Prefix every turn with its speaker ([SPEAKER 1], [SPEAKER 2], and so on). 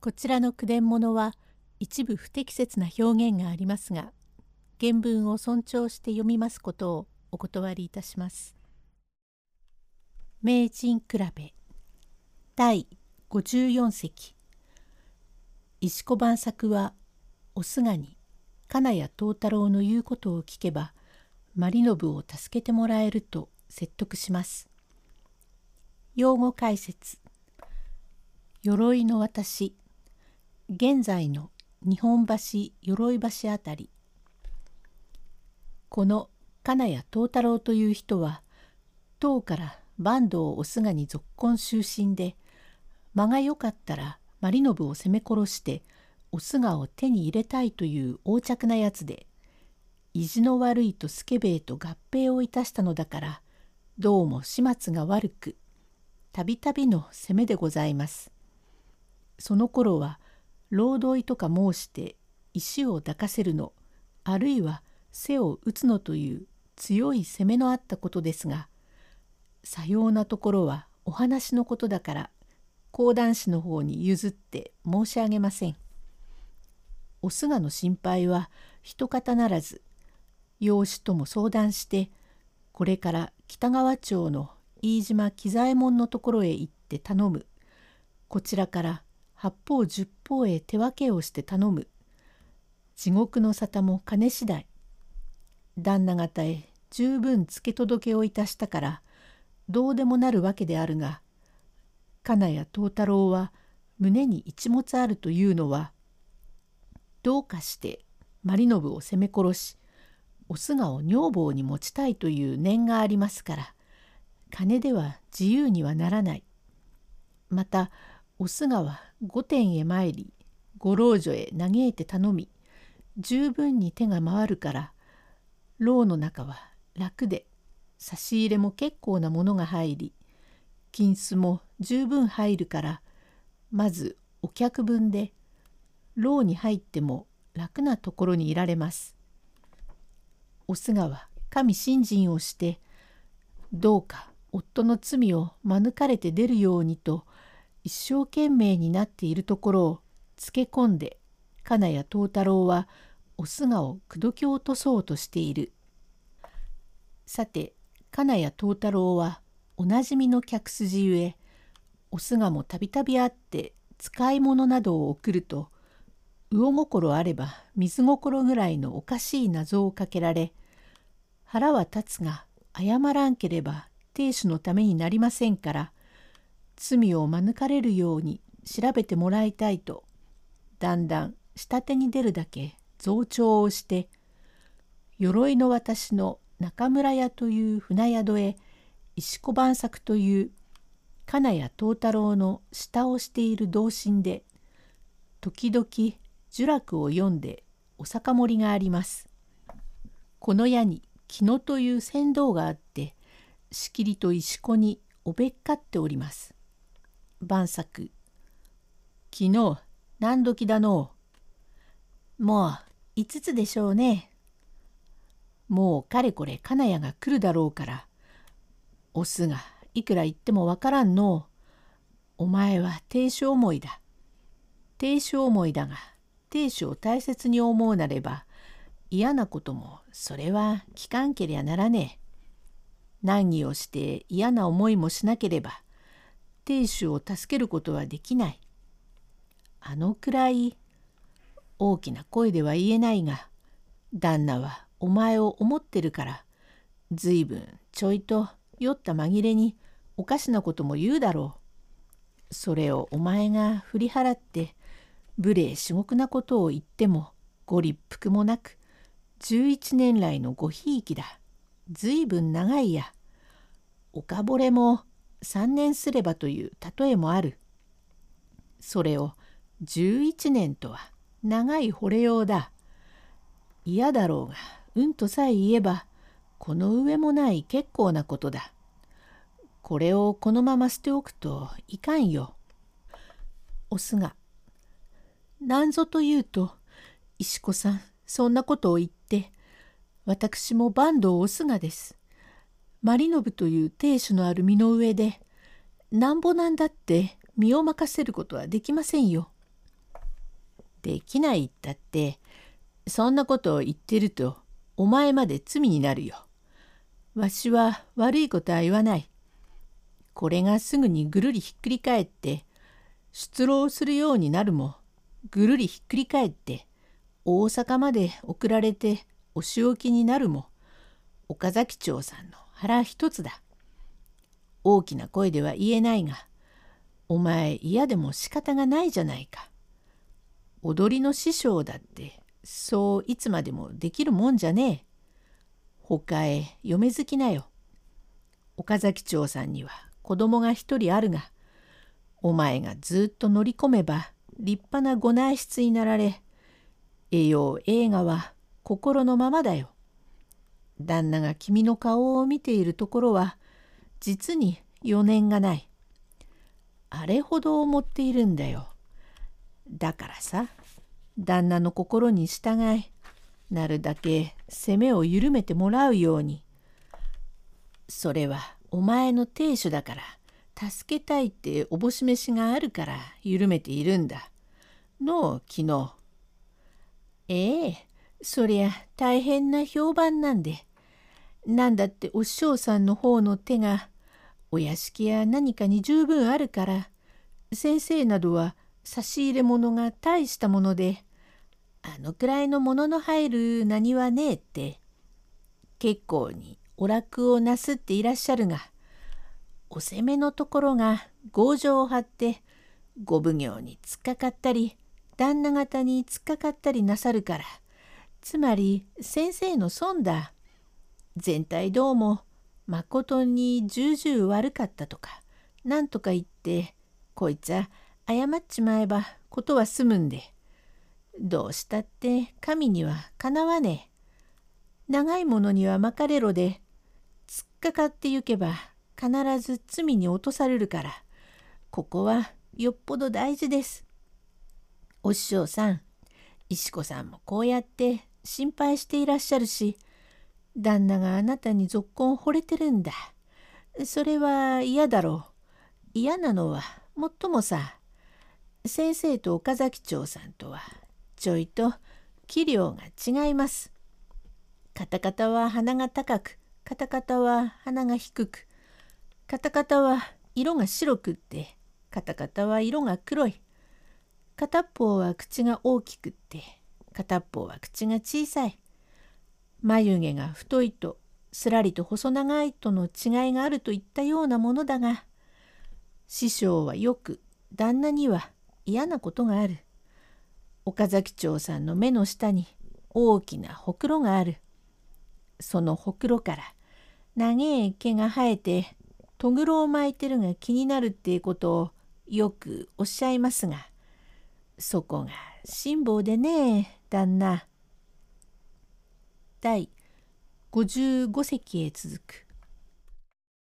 [SPEAKER 1] こちらの句伝物は一部不適切な表現がありますが原文を尊重して読みますことをお断りいたします。名人比べ第54席石子万作はお菅に金谷藤太郎の言うことを聞けばマリノブを助けてもらえると説得します。用語解説鎧の私現在の日本橋鎧橋あたりこの金谷藤太郎という人は唐から坂東お菅に続婚終身で間が良かったらマリノブを攻め殺してお菅を手に入れたいという横着なやつで意地の悪いとスケベと合併をいたしたのだからどうも始末が悪くたびたびの攻めでございます。その頃は労働とか申して石を抱かせるのあるいは背を打つのという強い攻めのあったことですがさようなところはお話のことだから講談師の方に譲って申し上げません。お菅の心配は一方ならず養子とも相談してこれから北川町の飯島喜左衛門のところへ行って頼むこちらから八方十方へ手分けをして頼む地獄の沙汰も金次第旦那方へ十分付け届けをいたしたからどうでもなるわけであるが金谷藤太郎は胸に一物あるというのはどうかしてマ信を攻め殺しお菅を女房に持ちたいという念がありますから金では自由にはならない。またお菅は御殿へ参りご老女へ嘆いて頼み十分に手が回るから牢の中は楽で差し入れも結構なものが入り金子も十分入るからまずお客分で牢に入っても楽なところにいられます。お菅は神信心をしてどうか夫の罪を免れて出るようにと一生懸命になっているところをつけ込んで金谷藤太郎はお菅を口説き落とそうとしている。さて金谷藤太郎はおなじみの客筋ゆえお菅もたびたび会って使い物などを送ると魚心あれば水心ぐらいのおかしい謎をかけられ腹は立つが謝らんければ亭主のためになりませんから罪を免れるように調べてもらいたいとだんだん下手に出るだけ増長をして鎧の私の中村屋という船宿へ石子万作という金谷藤太郎の下をしている同心で時々呪楽を読んでお酒盛りがあります。この矢に木野という船頭があってしきりと石子におべっかっております。晩作昨日何時だの？うもう五つでしょうね。もうかれこれ金谷が来るだろうからオスがいくら言ってもわからんのお前は亭主思いだ。亭主思いだが亭主を大切に思うなれば嫌なこともそれは聞かんけりゃならねえ。難儀をして嫌な思いもしなければ亭主を助けることはできない。あのくらい大きな声では言えないが旦那はお前を思ってるからずいぶんちょいと酔った紛れにおかしなことも言うだろう。それをお前が振り払って無礼至極なことを言ってもご立腹もなく11年来のごひいきだ。ずいぶん長いや。おかぼれも3年すればという例えもある。それを11年とは長い惚れようだ。嫌だろうがうんとさえ言えばこの上もない結構なことだ。これをこのまま捨ておくといかんよ。おすが。なんぞというと石子さんそんなことを言って私も坂東おすがです。マリノブという亭主のある身の上でなんぼなんだって身を任せることはできませんよ。できないったってそんなことを言ってるとお前まで罪になるよ。わしは悪いことは言わない。これがすぐにぐるりひっくり返って出労するようになるもぐるりひっくり返って大阪まで送られてお仕置きになるも岡崎町さんの腹一つだ。大きな声では言えないがお前嫌でも仕方がないじゃないか。踊りの師匠だってそういつまでもできるもんじゃねえ。他へ嫁好きなよ。岡崎町さんには子供が一人あるがお前がずっと乗り込めば立派なご内室になられ栄養映画は心のままだよ。旦那が君の顔を見ているところは実に余念がない。あれほど思っているんだよ。だからさ旦那の心に従いなるだけ責めを緩めてもらうように。それはお前の亭主だから助けたいっておぼし飯があるから緩めているんだ。の昨日。ええそりゃ大変な評判なんで。なんだってお師匠さんの方の手がお屋敷や何かに十分あるから先生などは差し入れ物が大したものであのくらいのものの入る何はねえって結構にお楽をなすっていらっしゃるがお攻めのところが強情を張ってご奉行に突っかかったり旦那方に突っかかったりなさるからつまり先生の損だ。全体どうもまことに重々悪かったとかなんとか言ってこいつは謝っちまえばことは済むんで。どうしたって神にはかなわねえ。長いものにはまかれろで突っかかってゆけば必ず罪に落とされるから。ここはよっぽど大事です。お師匠さん石子さんもこうやって心配していらっしゃるし旦那があなたにぞっこん惚れてるんだ。それは嫌だろう。嫌なのはもっともさ先生と岡崎町さんとはちょいと器量が違います。カタカタは鼻が高くカタカタは鼻が低くカタカタは色が白くってカタカタは色が黒い片っぽは口が大きくって片っぽは口が小さい眉毛が太いとすらりと細長いとの違いがあるといったようなものだが師匠はよく旦那には嫌なことがある岡崎町さんの目の下に大きなほくろがあるそのほくろから長い毛が生えてとぐろを巻いてるが気になるっていうことをよくおっしゃいますがそこが辛抱でね旦那。第55隻へ続く。